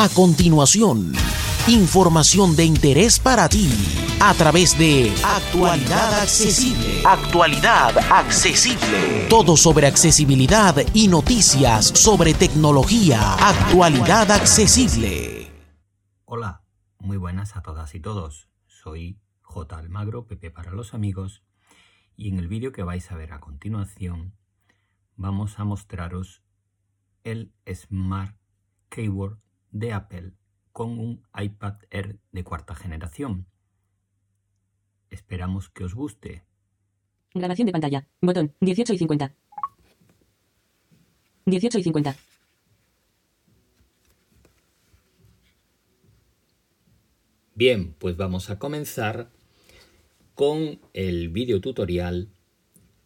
A continuación, información de interés para ti a través de Actualidad Accesible. Actualidad Accesible. Todo sobre accesibilidad y noticias sobre tecnología. Actualidad Accesible. Hola, muy buenas a todas y todos. Soy J. Almagro, Pepe para los amigos, y en el vídeo que vais a ver a continuación vamos a mostraros el Smart Keyboard de Apple con un iPad Air de cuarta generación. Esperamos que os guste. Grabación de pantalla. Botón 18 y 50. 18 y 50. Bien, pues vamos a comenzar con el video tutorial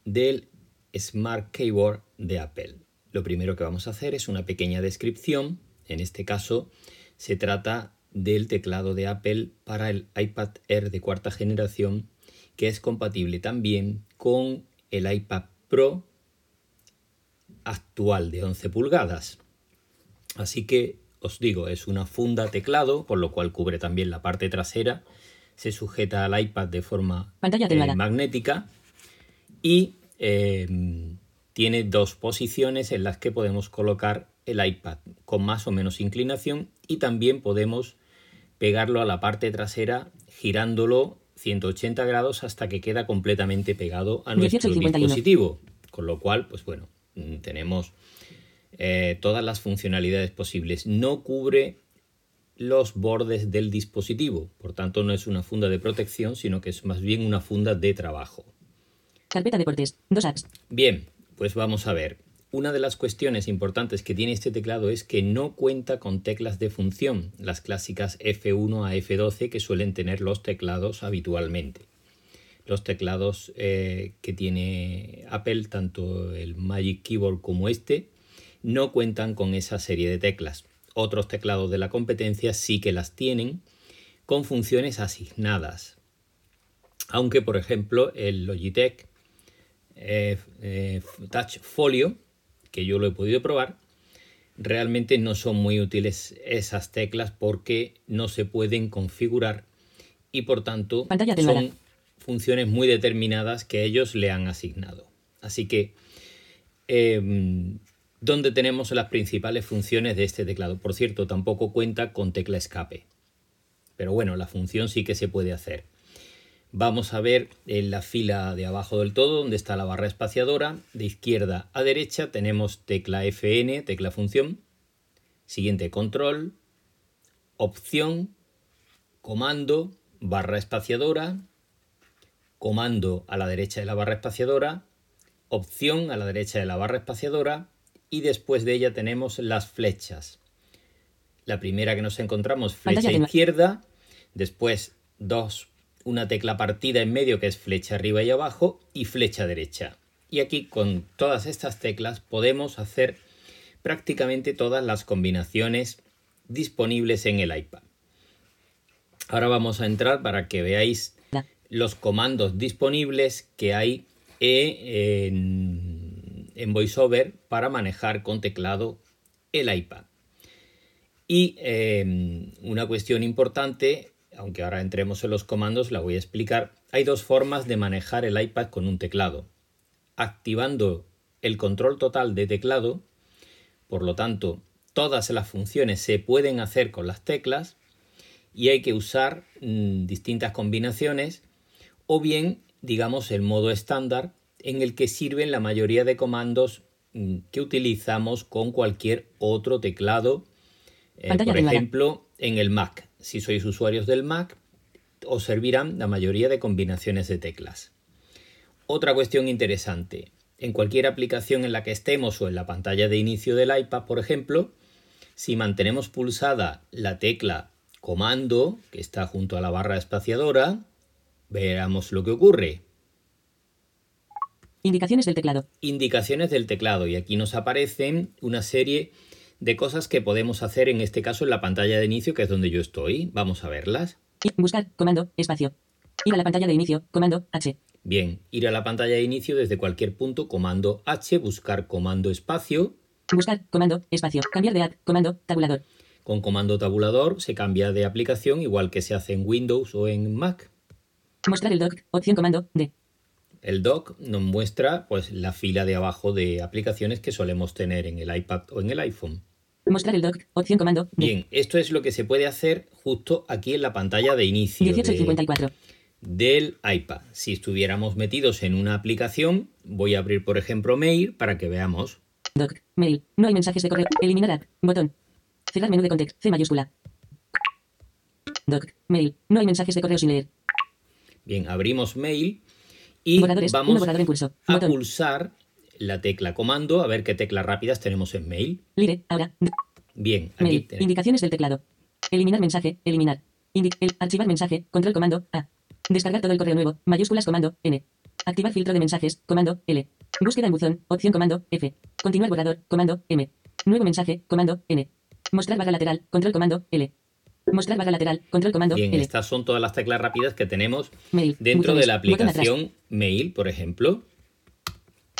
del Smart Keyboard de Apple. Lo primero que vamos a hacer es una pequeña descripción en este caso, se trata del teclado de Apple para el iPad Air de cuarta generación, que es compatible también con el iPad Pro actual de 11 pulgadas. Así que os digo, es una funda teclado, por lo cual cubre también la parte trasera, se sujeta al iPad de forma eh, magnética y eh, tiene dos posiciones en las que podemos colocar el iPad con más o menos inclinación y también podemos pegarlo a la parte trasera girándolo 180 grados hasta que queda completamente pegado a nuestro dispositivo. Con lo cual, pues bueno, mm, tenemos eh, todas las funcionalidades posibles. No cubre los bordes del dispositivo, por tanto no es una funda de protección, sino que es más bien una funda de trabajo. Carpeta deportes, dos apps. Bien, pues vamos a ver. Una de las cuestiones importantes que tiene este teclado es que no cuenta con teclas de función, las clásicas F1 a F12 que suelen tener los teclados habitualmente. Los teclados eh, que tiene Apple, tanto el Magic Keyboard como este, no cuentan con esa serie de teclas. Otros teclados de la competencia sí que las tienen con funciones asignadas. Aunque, por ejemplo, el Logitech eh, eh, Touch Folio que yo lo he podido probar, realmente no son muy útiles esas teclas porque no se pueden configurar y por tanto son funciones muy determinadas que ellos le han asignado. Así que, em, ¿dónde tenemos las principales funciones de este teclado? Por cierto, tampoco cuenta con tecla escape. Pero bueno, la función sí que se puede hacer. Vamos a ver en la fila de abajo del todo donde está la barra espaciadora. De izquierda a derecha tenemos tecla FN, tecla función. Siguiente control, opción, comando, barra espaciadora, comando a la derecha de la barra espaciadora, opción a la derecha de la barra espaciadora y después de ella tenemos las flechas. La primera que nos encontramos, flecha izquierda, después dos una tecla partida en medio que es flecha arriba y abajo y flecha derecha. Y aquí con todas estas teclas podemos hacer prácticamente todas las combinaciones disponibles en el iPad. Ahora vamos a entrar para que veáis los comandos disponibles que hay en, VoiceOver para manejar con teclado el iPad. Y eh, una cuestión importante aunque ahora entremos en los comandos, la voy a explicar. Hay dos formas de manejar el iPad con un teclado. Activando el control total de teclado, por lo tanto, todas las funciones se pueden hacer con las teclas y hay que usar mm, distintas combinaciones o bien, digamos, el modo estándar en el que sirven la mayoría de comandos mm, que utilizamos con cualquier otro teclado, eh, por ejemplo, en el Mac si sois usuarios del Mac, os servirán la mayoría de combinaciones de teclas. Otra cuestión interesante. En cualquier aplicación en la que estemos o en la pantalla de inicio del iPad, por ejemplo, si mantenemos pulsada la tecla comando, que está junto a la barra espaciadora, veamos lo que ocurre. Indicaciones del teclado. Indicaciones del teclado. Y aquí nos aparecen una serie de cosas que podemos hacer en este caso en la pantalla de inicio, que es donde yo estoy. Vamos a verlas. Buscar, comando, espacio. Ir a la pantalla de inicio, comando H. Bien, ir a la pantalla de inicio desde cualquier punto, comando H, buscar comando espacio. Buscar, comando, espacio. Cambiar de ad, comando, tabulador. Con comando tabulador se cambia de aplicación igual que se hace en Windows o en Mac. Mostrar el doc. Opción comando D. El doc nos muestra pues la fila de abajo de aplicaciones que solemos tener en el iPad o en el iPhone. Mostrar el doc. Opción comando. Bien, esto es lo que se puede hacer justo aquí en la pantalla de inicio 18 y de- 54. del iPad. Si estuviéramos metidos en una aplicación, voy a abrir por ejemplo Mail para que veamos. Doc. Mail. No hay mensajes de correo. Eliminar app. Botón. Cerrar menú de contexto. C mayúscula. Doc. Mail. No hay mensajes de correo sin leer. Bien, abrimos Mail y Borradores. Vamos a pulsar la tecla comando a ver qué teclas rápidas tenemos en Mail. Lire. Ahora. Bien, aquí Mail. tenemos. Indicaciones del teclado. Eliminar mensaje. Eliminar. Indi- el- archivar mensaje. Control comando. A. Descargar todo el correo nuevo. Mayúsculas comando. N. Activar filtro de mensajes. Comando. L. Búsqueda en buzón. Opción comando. F. Continuar borrador. Comando. M. Nuevo mensaje. Comando. N. Mostrar barra lateral. Control comando. L. Mostrar barra lateral. Control comando. Bien, L. estas son todas las teclas rápidas que tenemos Mail. dentro de la aplicación Mail, por ejemplo.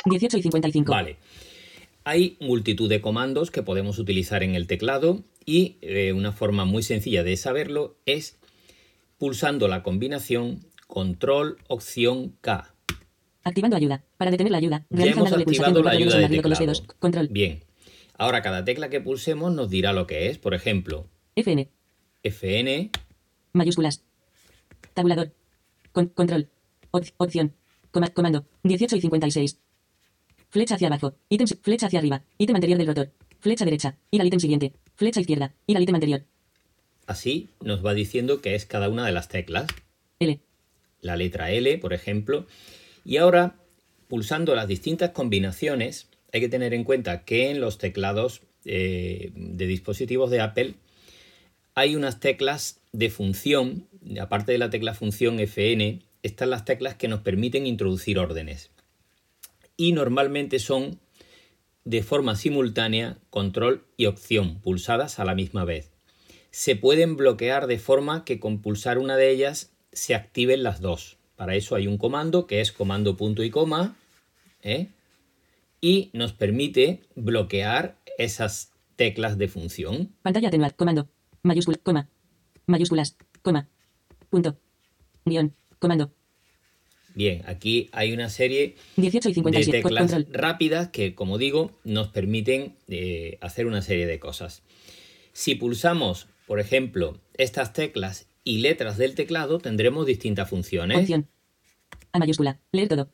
18 y 55. Vale. Hay multitud de comandos que podemos utilizar en el teclado y eh, una forma muy sencilla de saberlo es pulsando la combinación Control Opción K. Activando ayuda. Para detener la ayuda. Ya hemos pulsación activado la ayuda de con los dedos. Control. Bien. Ahora cada tecla que pulsemos nos dirá lo que es. Por ejemplo, FN. FN, Mayúsculas. Tabulador. Con- control. Op- opción. Coma- comando. 18 y 56. Flecha hacia abajo. Ítem. Flecha hacia arriba. Ítem anterior del rotor. Flecha derecha. Ir al ítem siguiente. Flecha izquierda. Ir al ítem anterior. así nos va diciendo que es cada una de las teclas. L. la letra L, por ejemplo. Y ahora, pulsando las distintas combinaciones, hay que tener en cuenta que en los teclados eh, de dispositivos de Apple hay unas teclas de función, aparte de la tecla función FN, están las teclas que nos permiten introducir órdenes. Y normalmente son de forma simultánea control y opción, pulsadas a la misma vez. Se pueden bloquear de forma que con pulsar una de ellas se activen las dos. Para eso hay un comando que es comando punto y coma ¿eh? y nos permite bloquear esas teclas de función. Pantalla atenuar. Comando. Mayúscula. Coma. Mayúsculas. Coma. Punto. Guión. Comando. Bien, aquí hay una serie 18 y de 57. Co- teclas Control. rápidas que, como digo, nos permiten eh, hacer una serie de cosas. Si pulsamos, por ejemplo, estas teclas y letras del teclado, tendremos distintas funciones. Opción. A mayúscula. Leer todo.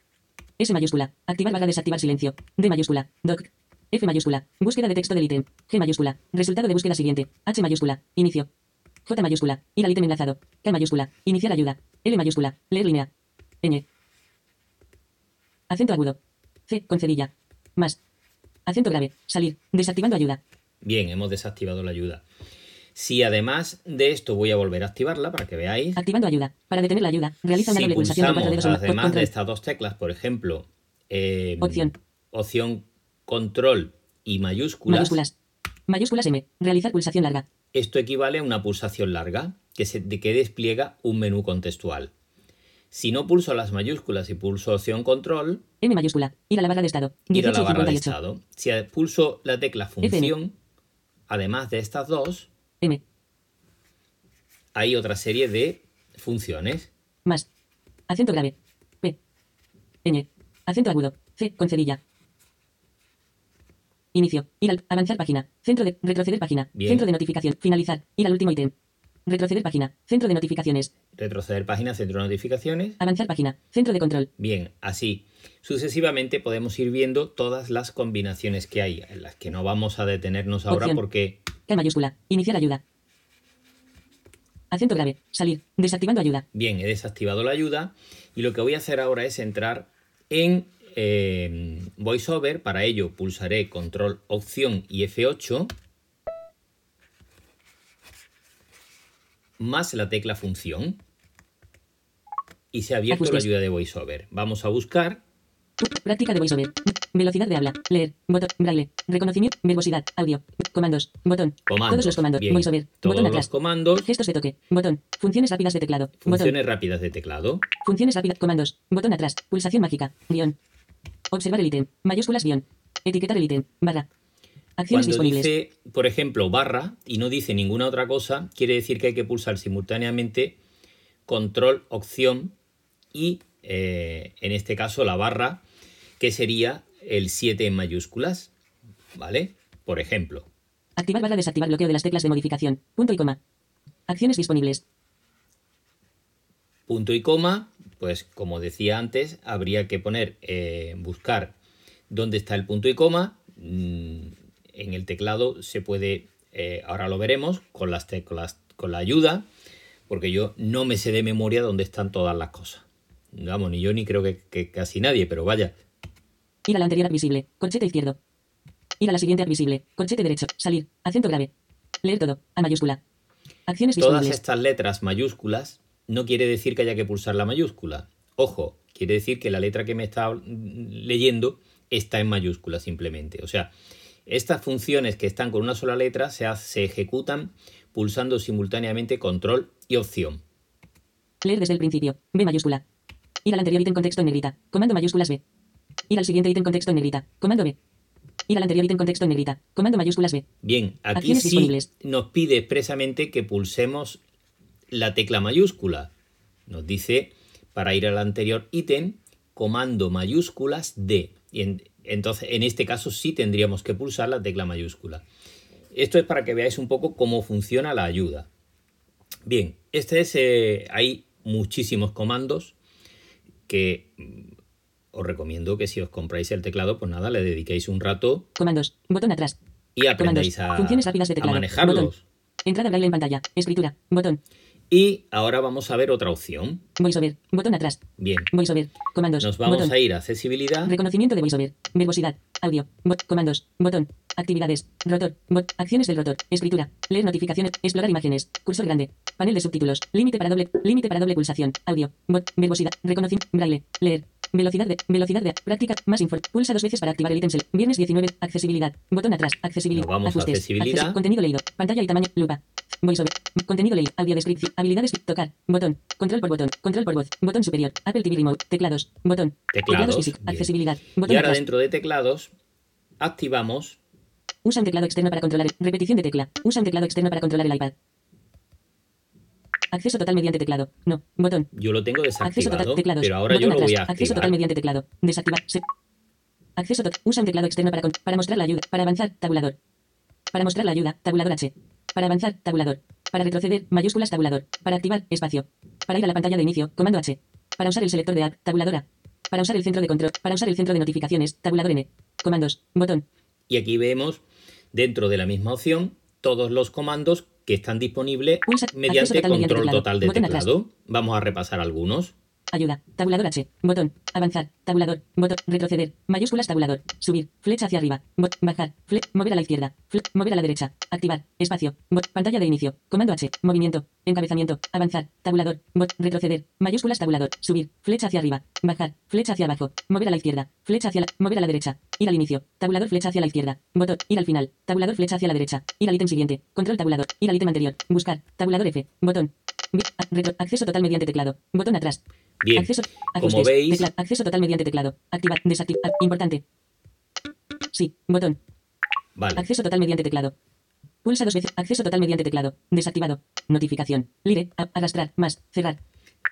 S mayúscula. Activar barra desactivar silencio. D mayúscula. Doc. F mayúscula. Búsqueda de texto del ítem. G mayúscula. Resultado de búsqueda siguiente. H mayúscula. Inicio. J mayúscula. Ir al ítem enlazado. K mayúscula. Iniciar ayuda. L mayúscula. Leer línea. Ñ. Acento agudo. C. Con cerilla. Más. Acento grave. Salir. Desactivando ayuda. Bien, hemos desactivado la ayuda. Si además de esto voy a volver a activarla para que veáis. Activando ayuda. Para detener la ayuda. Realiza una Si doble pulsación cuatro dedos. más. además de estas dos teclas, por ejemplo, eh, Opción. opción control y mayúsculas, Mayúsculas. Mayúsculas M. Realizar pulsación larga. esto equivale a una pulsación larga que, se, de- que despliega un menú contextual. Si no pulso las mayúsculas y pulso opción control, M mayúscula. Ir a la barra de estado. ir a 18 la barra de 58. estado. Si pulso la tecla función, además de estas dos, M. hay otra serie de funciones. Más. Acento grave. P. Ñ. Acento agudo. C. Con cerilla. Inicio. Ir al. Avanzar página. Centro de. Retroceder página. Bien. Centro de notificación. Finalizar. Ir al último ítem. Retroceder página. Centro de notificaciones. Retroceder página, centro de notificaciones. Avanzar página. Centro de control. Bien, así sucesivamente podemos ir viendo todas las combinaciones que hay, en las que no vamos a detenernos ahora Opción. porque K mayúscula. Iniciar ayuda. Acento grave. Salir. Desactivando ayuda. Bien, he desactivado la ayuda y lo que voy a hacer ahora es entrar en eh, VoiceOver. Para ello pulsaré Control, Opción y F8 más la tecla Función y se ha abierto la Ajustes. ayuda de VoiceOver. Vamos a buscar. Práctica de voiceover. Velocidad de habla. Leer. Botón. Braille. Reconocimiento. Verbosidad. Audio. Comandos. Botón. Comandos. Todos los comandos. Bien. Voiceover. Todos Botón los atrás. comandos. Gestos de toque. Botón. Funciones rápidas de teclado. Botón. Funciones rápidas de teclado. Funciones rápidas. Comandos. Botón atrás. Pulsación mágica. Guión. Observar el ítem. Mayúsculas guion. Etiquetar el ítem. Barra. Acciones Cuando disponibles. dice, por ejemplo, barra y no dice ninguna otra cosa, quiere decir que hay que pulsar simultáneamente control, opción y eh, en este caso la barra, que sería el 7 en mayúsculas. ¿Vale? Por ejemplo, Activar barra desactivar bloqueo de las teclas de modificación. Punto y coma. Acciones disponibles. punto y coma, pues como decía antes, habría que poner, eh, buscar dónde está el punto y coma. Mm, En el teclado se puede, eh, ahora lo veremos, con las teclas, con la ayuda, porque yo no me sé de memoria dónde están todas las cosas. Vamos, ni yo ni creo que, que casi nadie, pero vaya. Ir a la anterior app visible. Corchete izquierdo. Ir a la siguiente app visible. Corchete derecho. Salir. Acento grave. Leer todo. A mayúscula. Acciones Todas estas letras mayúsculas no quiere decir que haya que pulsar la mayúscula. Ojo, quiere decir que la letra que me está leyendo está en mayúscula simplemente. O sea, estas funciones que están con una sola letra se ejecutan pulsando simultáneamente control y opción. Leer desde el principio. B mayúscula. Ir al anterior ítem con texto en negrita. Comando mayúsculas B. Ir al siguiente ítem con texto en negrita. Comando B. Ir al anterior ítem con texto en negrita. Comando mayúsculas B. Bien, aquí Acciones sí disponibles. nos pide expresamente que pulsemos la tecla mayúscula. Nos dice para ir al anterior ítem, comando mayúsculas D. Y en- entonces, en este caso sí tendríamos que pulsar la tecla mayúscula. Esto es para que veáis un poco cómo funciona la ayuda. Bien, este es, eh, hay muchísimos comandos que mm, os recomiendo que si os compráis el teclado, pues nada, le dediquéis un rato Comandos. Botón atrás. y aprendáis Comandos. a, Funciones rápidas de a teclado. manejarlos. Botón. Entrada braille en pantalla. Escritura. Botón. Y ahora vamos a ver otra opción. VoiceOver. Botón atrás. Bien, VoiceOver. Comandos. nos vamos botón. a ir a accesibilidad. Reconocimiento de VoiceOver. Verbosidad. Audio. Bot. Comandos. Botón. Actividades. Rotor. Bot. Acciones del rotor. Escritura. Leer notificaciones. Explorar imágenes. Cursor grande. Panel de subtítulos. Límite para doble. Límite para doble pulsación. Audio. Bot. Verbosidad. Reconocimiento. Braille. Leer. Velocidad de. Velocidad de. Práctica. Más info. Pulsa dos veces para activar el ítem. Viernes 19. Accesibilidad. Botón atrás. Accesibilidad. Vamos a Ajustes. accesibilidad. Acceso- Contenido leído. Pantalla y tamaño. Lupa. VoiceOver. Contenido leído. Audio descripción. Habilidades. Tocar. Botón. Control por botón. Control por voz. Botón superior. Apple TV Remote. Teclados. Botón. Teclados, físico. Accesibilidad. Y ahora atrás. dentro de teclados activamos Usa un teclado externo para controlar. Repetición de tecla. Usa un teclado externo para controlar el iPad. Acceso total mediante teclado. No. Botón. yo lo tengo Acceso desactivado, total. Teclados. pero ahora Botón yo lo voy a. Acceso total mediante teclado. Desactivar. Se- Acceso total. Usa un teclado externo para, con- para mostrar la ayuda. Para avanzar. Tabulador. Para mostrar la ayuda. Tabulador H. Para avanzar. Tabulador. Para retroceder. Mayúsculas. Tabulador. Para activar. Espacio. Para ir a la pantalla de inicio. Comando H. Para usar el selector de app. Tabuladora. Para usar el centro de control. Para usar el centro de notificaciones. Tabulador N. Comandos. Botón. Y aquí vemos dentro de la misma opción todos los comandos que están disponibles Pulsa- mediante total control total de teclado. Vamos a repasar algunos. Ayuda. Tabulador H. Botón. Avanzar. Tabulador. Botón. Retroceder. Mayúsculas tabulador. Subir. Flecha hacia arriba. Bot. Bajar. Fle. Mover a la izquierda. Fle. Mover a la derecha. Activar. Espacio. Bot. Pantalla de inicio. Comando H. Movimiento. Encabezamiento. Avanzar. Tabulador. Bot. Retroceder. Mayúsculas tabulador. Subir. Flecha hacia arriba. Bajar. Flecha hacia abajo. Mover a la izquierda. Flecha hacia la. Mover a la derecha. Ir al inicio. Tabulador flecha hacia la izquierda. Botón. Ir al final. Tabulador flecha hacia la derecha. Ir al ítem siguiente. Control tabulador. Ir al ítem anterior. Buscar. Tabulador F. Botón. Acceso total mediante teclado. Botón atrás. Bien, Acceso, como veis, tecla- acceso total mediante teclado. Activar, desactivar, importante. Sí, botón. vale. Acceso total mediante teclado. Pulsa dos veces. Acceso total mediante teclado. Desactivado. Notificación. Lire, a- arrastrar, más, cerrar.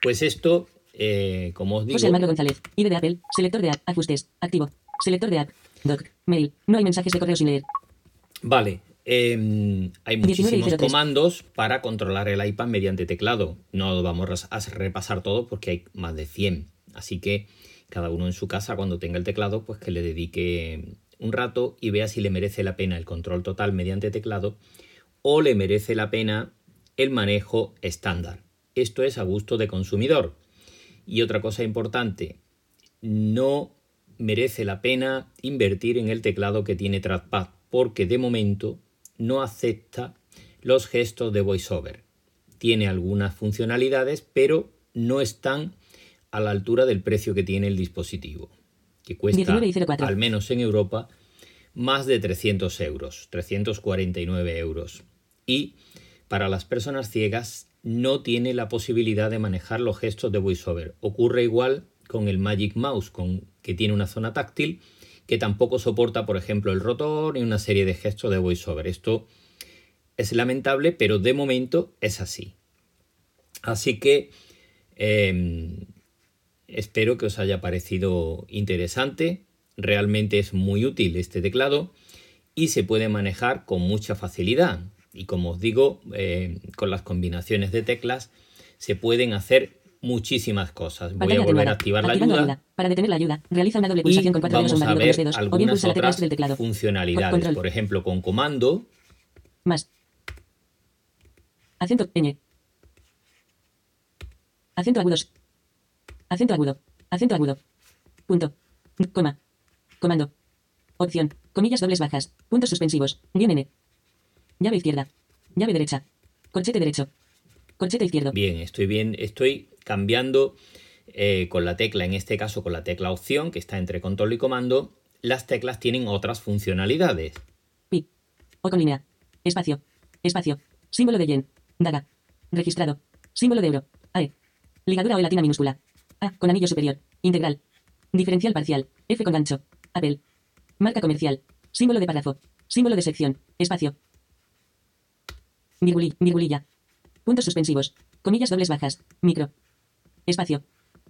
Pues esto, eh, como os digo, José Almagro González. ID de Apple. Selector de app. Ajustes. Activo. Selector de app. Doc. Mail. No hay mensajes de correo sin leer. Vale, em, hay 19 y muchísimos 03. comandos para controlar el iPad mediante teclado. No vamos a repasar todo porque hay más de 100. Así que cada uno en su casa, cuando tenga el teclado, pues que le dedique un rato y vea si le merece la pena el control total mediante teclado o le merece la pena el manejo estándar. Esto es a gusto de consumidor. Y otra cosa importante, no merece la pena invertir en el teclado que tiene trackpad porque de momento no acepta los gestos de voiceover. Tiene algunas funcionalidades, pero no están a la altura del precio que tiene el dispositivo, que cuesta, 19 y 04. al menos en Europa, más de 300 euros, 349 euros. Y para las personas ciegas no tiene la posibilidad de manejar los gestos de VoiceOver. Ocurre igual con el Magic Mouse, con, que tiene una zona táctil, que tampoco soporta, por ejemplo, el rotor ni una serie de gestos de voiceover. Esto es lamentable, pero de momento es así. Así que em, espero que os haya parecido interesante. Realmente es muy útil este teclado y se puede manejar con mucha facilidad. Y como os digo, em, con las combinaciones de teclas se pueden hacer muchísimas cosas. Voy a volver a activar la ayuda. Para detener la ayuda, realiza una doble pulsación con cuatro dedos o a ver los dedos, o bien pulsa la tecla del teclado. funcionalidades. Por ejemplo, con comando. Más. Acento ñ. Acento agudos. Acento agudo. Acento agudo. Punto. Coma. Comando. Opción. Comillas dobles bajas. Puntos suspensivos. Guión N. Llave izquierda. Llave derecha. Corchete derecho. Corchete izquierdo. Bien, estoy bien. Estoy cambiando eh, con la tecla, en este caso con la tecla opción, que está entre control y comando. Las teclas tienen otras funcionalidades. Pi. O con línea. Espacio. Espacio. Símbolo de yen. Daga. Registrado. Símbolo de euro. AE. Ligadura o latina minúscula. A con anillo superior. Integral. Diferencial parcial. F con gancho. Apple. Marca comercial. Símbolo de párrafo. Símbolo de sección. Espacio. virgulilla. Puntos suspensivos. Comillas dobles bajas. Micro. Espacio.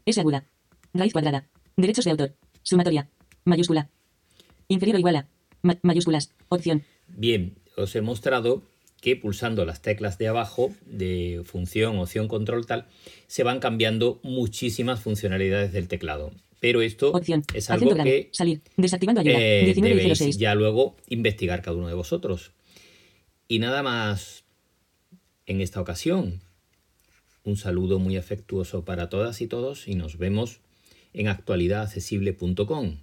S aguda. Raíz cuadrada. Derechos de autor. Sumatoria. Mayúscula. Inferior o igual a. mayúsculas. Opción. Bien, os he mostrado que pulsando las teclas de abajo de función, opción, control, tal, se van cambiando muchísimas funcionalidades del teclado. Pero esto es algo que salir, desactivando ayuda, eh, debéis ya luego investigar cada uno de vosotros. Y nada más en esta ocasión. Un saludo muy afectuoso para todas y todos y nos vemos en actualidadaccesible.com.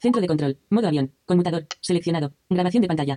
Centro de control, modo avión, conmutador, seleccionado, grabación de pantalla.